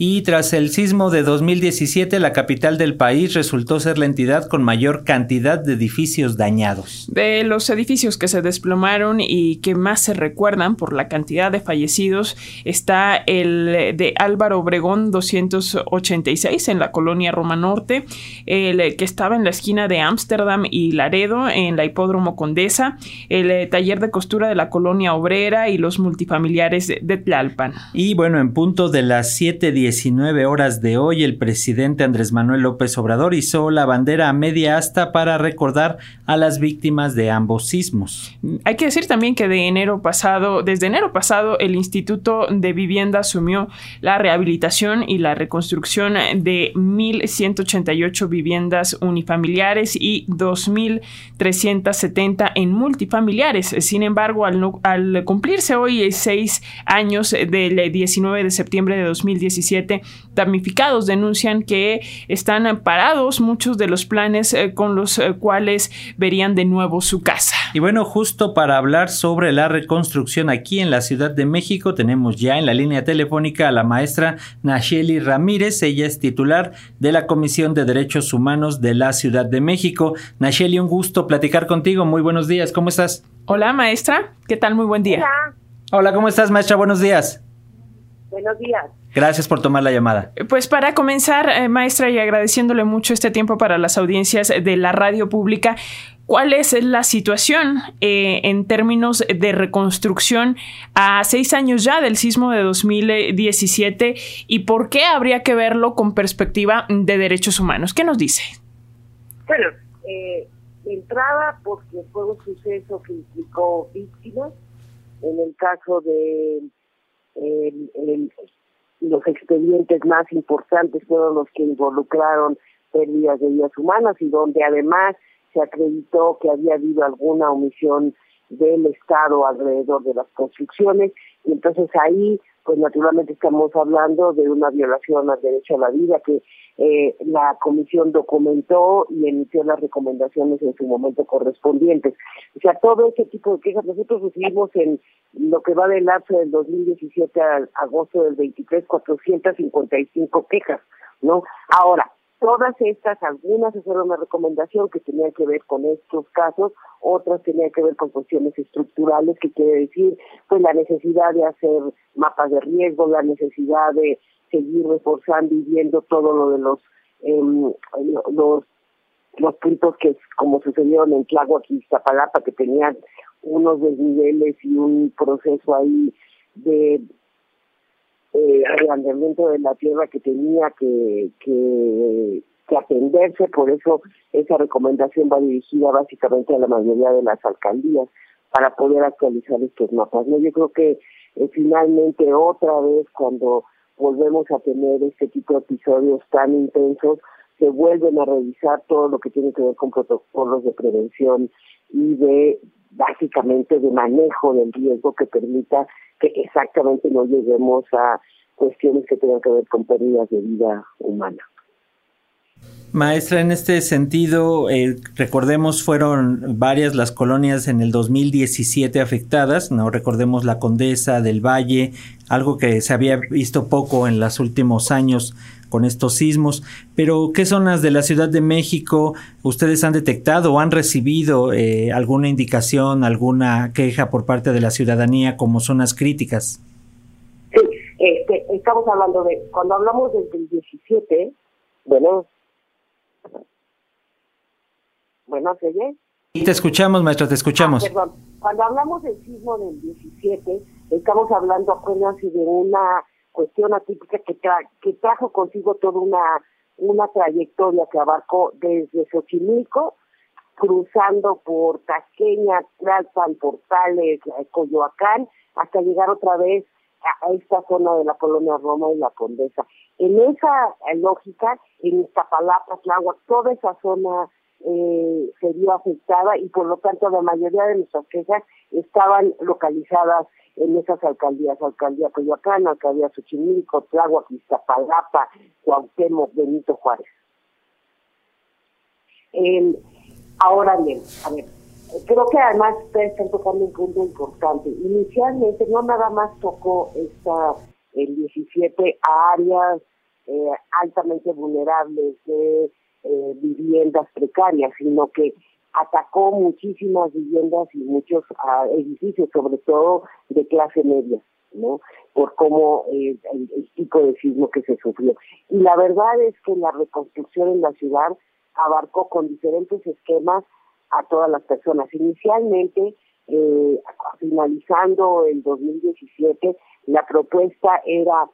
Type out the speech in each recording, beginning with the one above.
Y tras el sismo de 2017, la capital del país resultó ser la entidad con mayor cantidad de edificios dañados. De los edificios que se desplomaron y que más se recuerdan por la cantidad de fallecidos, está el de Álvaro Obregón 286 en la colonia Roma Norte, el que estaba en la esquina de Ámsterdam y Laredo en la Hipódromo Condesa, el taller de costura de la colonia Obrera y los multifamiliares de Tlalpan. Y bueno, en punto de las 7 19 horas de hoy, el presidente Andrés Manuel López Obrador hizo la bandera a media asta para recordar a las víctimas de ambos sismos. Hay que decir también que de enero pasado, desde enero pasado, el Instituto de Vivienda asumió la rehabilitación y la reconstrucción de 1.188 viviendas unifamiliares y 2.370 en multifamiliares. Sin embargo, al, cumplirse hoy seis años del 19 de septiembre de 2017, damnificados denuncian que están parados muchos de los planes eh, con los eh, cuales verían de nuevo su casa. Y bueno, justo para hablar sobre la reconstrucción aquí en la Ciudad de México, tenemos ya en la línea telefónica a la maestra Nacheli Ramírez. Ella es titular de la Comisión de Derechos Humanos de la Ciudad de México. Nacheli, un gusto platicar contigo. Muy buenos días. ¿Cómo estás? Hola, maestra. ¿Qué tal? Muy buen día. Hola. Hola, ¿cómo estás, maestra? Buenos días. Buenos días. Gracias por tomar la llamada. Pues para comenzar, eh, maestra, y agradeciéndole mucho este tiempo para las audiencias de la radio pública, ¿cuál es la situación eh, en términos de reconstrucción a seis años ya del sismo de 2017 y por qué habría que verlo con perspectiva de derechos humanos? ¿Qué nos dice? Bueno, eh, entrada porque fue un suceso que implicó víctimas. En el caso de el, el, los expedientes más importantes fueron los que involucraron pérdidas de vidas humanas y donde además se acreditó que había habido alguna omisión del Estado alrededor de las construcciones y entonces ahí pues naturalmente estamos hablando de una violación al derecho a la vida que eh, la comisión documentó y emitió las recomendaciones en su momento correspondientes. O sea, todo ese tipo de quejas nosotros recibimos en lo que va del lapso del 2017 al agosto del 23, 455 quejas, ¿no? Ahora, todas estas, algunas fueron una recomendación que tenían que ver con estos casos, otras tenían que ver con cuestiones estructurales, que quiere decir, pues la necesidad de hacer mapas de riesgo, la necesidad de seguir reforzando y viendo todo lo de los eh, los los puntos que como sucedieron en Tláhuac y Zapalapa que tenían unos desniveles y un proceso ahí de eh, de la tierra que tenía que, que, que atenderse, por eso esa recomendación va dirigida básicamente a la mayoría de las alcaldías para poder actualizar estos mapas. ¿no? Yo creo que eh, finalmente otra vez cuando volvemos a tener este tipo de episodios tan intensos, se vuelven a revisar todo lo que tiene que ver con protocolos de prevención y de básicamente de manejo del riesgo que permita que exactamente no lleguemos a cuestiones que tengan que ver con pérdidas de vida humana. Maestra, en este sentido, eh, recordemos, fueron varias las colonias en el 2017 afectadas, no recordemos la Condesa del Valle, algo que se había visto poco en los últimos años con estos sismos, pero ¿qué zonas de la Ciudad de México ustedes han detectado o han recibido eh, alguna indicación, alguna queja por parte de la ciudadanía como zonas críticas? Sí, este, estamos hablando de, cuando hablamos del 17, bueno, bueno, ¿se oye? Y te escuchamos, maestro, te escuchamos. Ah, perdón. Cuando hablamos del sismo del 17, estamos hablando, acuérdense, de una cuestión atípica que, que trajo consigo toda una, una trayectoria que abarcó desde Xochimilco, cruzando por Tasqueña, Tlalpan, Portales, Coyoacán, hasta llegar otra vez a esta zona de la colonia Roma y la Condesa. En esa lógica, en Iztapalapa, Tláhuac, toda esa zona eh, se vio afectada y por lo tanto la mayoría de nuestras quejas estaban localizadas en esas alcaldías, alcaldía Coyoacán, alcaldía Xochimilco, Tláhuac, Iztapalapa, Cuauhtémoc, Benito Juárez. ahora bien, a ver, creo que además ustedes están tocando un punto importante. Inicialmente no nada más tocó esta el 17 a áreas eh, altamente vulnerables de eh, viviendas precarias, sino que atacó muchísimas viviendas y muchos ah, edificios, sobre todo de clase media, ¿no? Por cómo eh, el, tipo de sismo que se sufrió. Y la verdad es que la reconstrucción en la ciudad abarcó con diferentes esquemas a todas las personas. Inicialmente, eh, finalizando el 2017, la propuesta era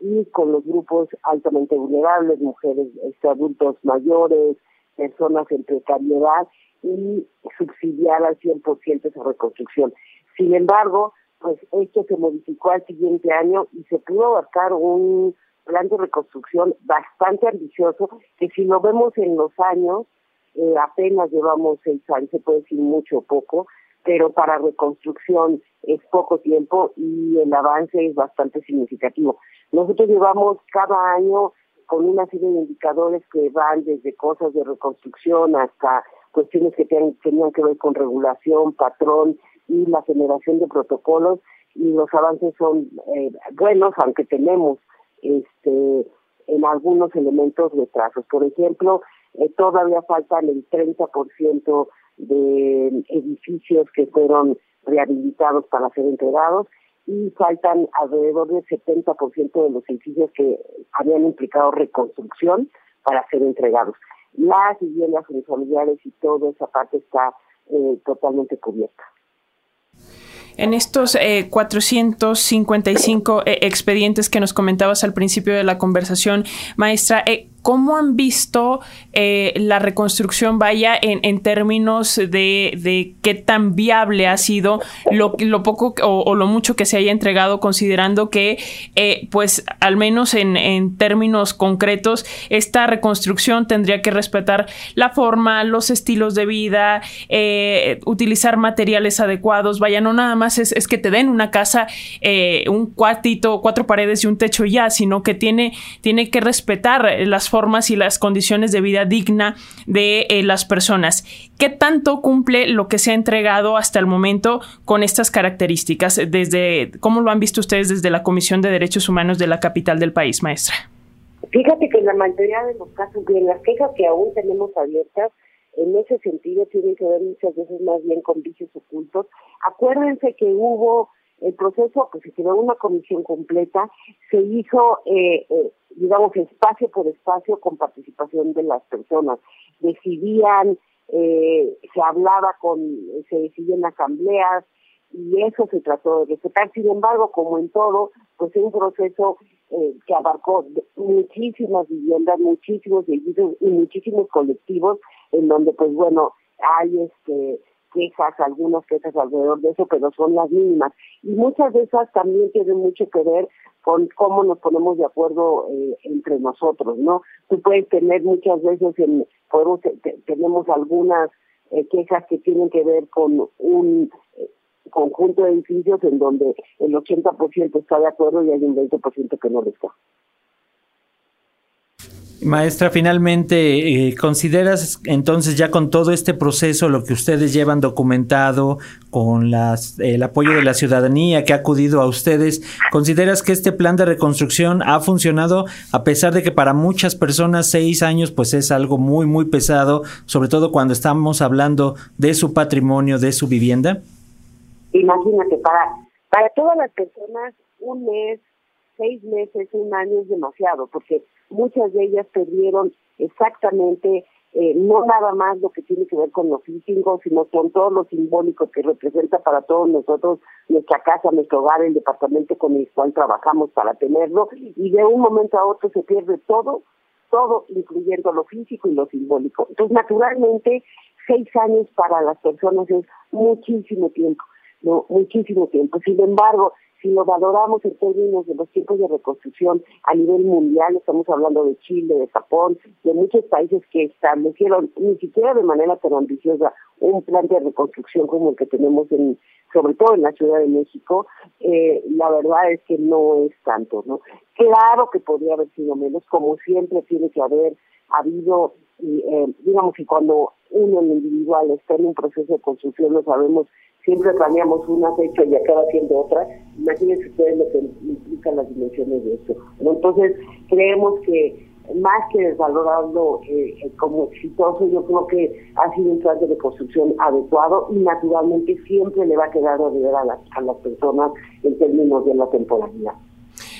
ir con los grupos altamente vulnerables, mujeres, este, adultos mayores, personas en precariedad y subsidiar al 100% esa reconstrucción. Sin embargo, pues esto se modificó al siguiente año y se pudo abarcar un plan de reconstrucción bastante ambicioso que si lo vemos en los años, eh, apenas llevamos seis años, se puede decir mucho o poco, pero para reconstrucción es poco tiempo y el avance es bastante significativo. Nosotros llevamos cada año con una serie de indicadores que van desde cosas de reconstrucción hasta cuestiones que tenían que ver con regulación, patrón y la generación de protocolos y los avances son eh, buenos, aunque tenemos este en algunos elementos retrasos. Por ejemplo, eh, todavía faltan el 30% de edificios que fueron rehabilitados para ser entregados y faltan alrededor del 70% de los edificios que habían implicado reconstrucción para ser entregados. Las viviendas familiares y toda esa parte está eh, totalmente cubierta. En estos 455 eh, eh, expedientes que nos comentabas al principio de la conversación, maestra, ¿Cómo han visto eh, la reconstrucción, vaya, en, términos de, qué tan viable ha sido lo, lo poco o, lo mucho que se haya entregado, considerando que, eh, pues, al menos en, términos concretos, esta reconstrucción tendría que respetar la forma, los estilos de vida, eh, utilizar materiales adecuados, vaya, no nada más es, es que te den una casa, un cuartito, cuatro paredes y un techo ya, sino que tiene, tiene que respetar las formas y las condiciones de vida digna de eh, las personas. ¿Qué tanto cumple lo que se ha entregado hasta el momento con estas características? Desde, ¿Cómo lo han visto ustedes desde la Comisión de Derechos Humanos de la capital del país, maestra? Fíjate que en la mayoría de los casos, bien, las quejas que aún tenemos abiertas, en ese sentido tienen que ver muchas veces más bien con vicios ocultos. Acuérdense que hubo el proceso, pues se creó una comisión completa, se hizo, eh, eh, digamos, espacio por espacio con participación de las personas. Decidían, eh, se hablaba con, se decidían asambleas y eso se trató de respetar. Sin embargo, como en todo, pues es un proceso que abarcó muchísimas viviendas, muchísimos edificios y muchísimos colectivos en donde, pues bueno, hay este quejas, algunas quejas alrededor de eso, pero son las mínimas. Y muchas de esas también tienen mucho que ver con cómo nos ponemos de acuerdo eh, entre nosotros, ¿no? Tú puedes tener muchas veces, en, podemos, tenemos algunas eh, quejas que tienen que ver con un eh, conjunto de edificios en donde el 80% está de acuerdo y hay un 20% que no lo está. Maestra, finalmente, eh, ¿consideras entonces ya con todo este proceso, lo que ustedes llevan documentado, con las, el apoyo de la ciudadanía que ha acudido a ustedes, ¿consideras que este plan de reconstrucción ha funcionado a pesar de que para muchas personas seis años pues es algo muy, muy pesado, sobre todo cuando estamos hablando de su patrimonio, de su vivienda? Imagínate, para, para todas las personas un mes, seis meses, un año es demasiado, porque muchas de ellas perdieron exactamente eh, no nada más lo que tiene que ver con los físicos, sino con todo lo simbólico que representa para todos nosotros nuestra casa, nuestro hogar, el departamento con el cual trabajamos para tenerlo, y de un momento a otro se pierde todo, todo, incluyendo lo físico y lo simbólico. Entonces, naturalmente, seis años para las personas es muchísimo tiempo, no, muchísimo tiempo. Sin embargo, si lo valoramos en términos de los tiempos de reconstrucción a nivel mundial, estamos hablando de Chile, de Japón, de muchos países que establecieron, ni siquiera de manera tan ambiciosa, un plan de reconstrucción como el que tenemos en, sobre todo en la Ciudad de México, eh, la verdad es que no es tanto, ¿no? Claro que podría haber sido menos, como siempre tiene que haber habido, eh, digamos, y cuando uno en individual está en un proceso de construcción, no sabemos siempre planeamos una fecha y acaba siendo otra. Imagínense ustedes lo que implican las dimensiones de esto. Entonces, creemos que más que desvalorarlo eh, eh, como exitoso, yo creo que ha sido un plan de reconstrucción adecuado y naturalmente siempre le va a quedar a a las, a las personas en términos de la temporalidad.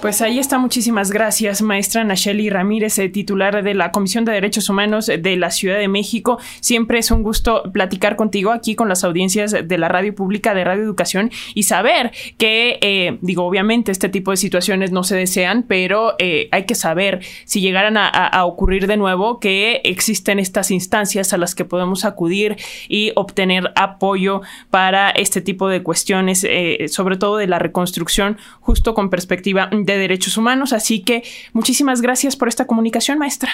Pues ahí está, muchísimas gracias, maestra Nacheli Ramírez, eh, titular de la Comisión de Derechos Humanos de la Ciudad de México. Siempre es un gusto platicar contigo aquí con las audiencias de la radio pública de Radio Educación y saber que, eh, digo, obviamente este tipo de situaciones no se desean, pero eh, hay que saber si llegaran a, ocurrir de nuevo que existen estas instancias a las que podemos acudir y obtener apoyo para este tipo de cuestiones, sobre todo de la reconstrucción, justo con perspectiva de Derechos Humanos. Así que muchísimas gracias por esta comunicación, maestra.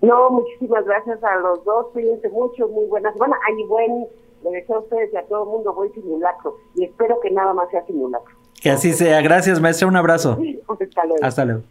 No, muchísimas gracias a los dos. Cuídense mucho, muy buenas. Bueno, hay buen, le deseo a ustedes y a todo el mundo buen simulacro. Y espero que nada más sea simulacro. Que así sea. Gracias, maestra. Un abrazo. Hasta luego. Hasta luego.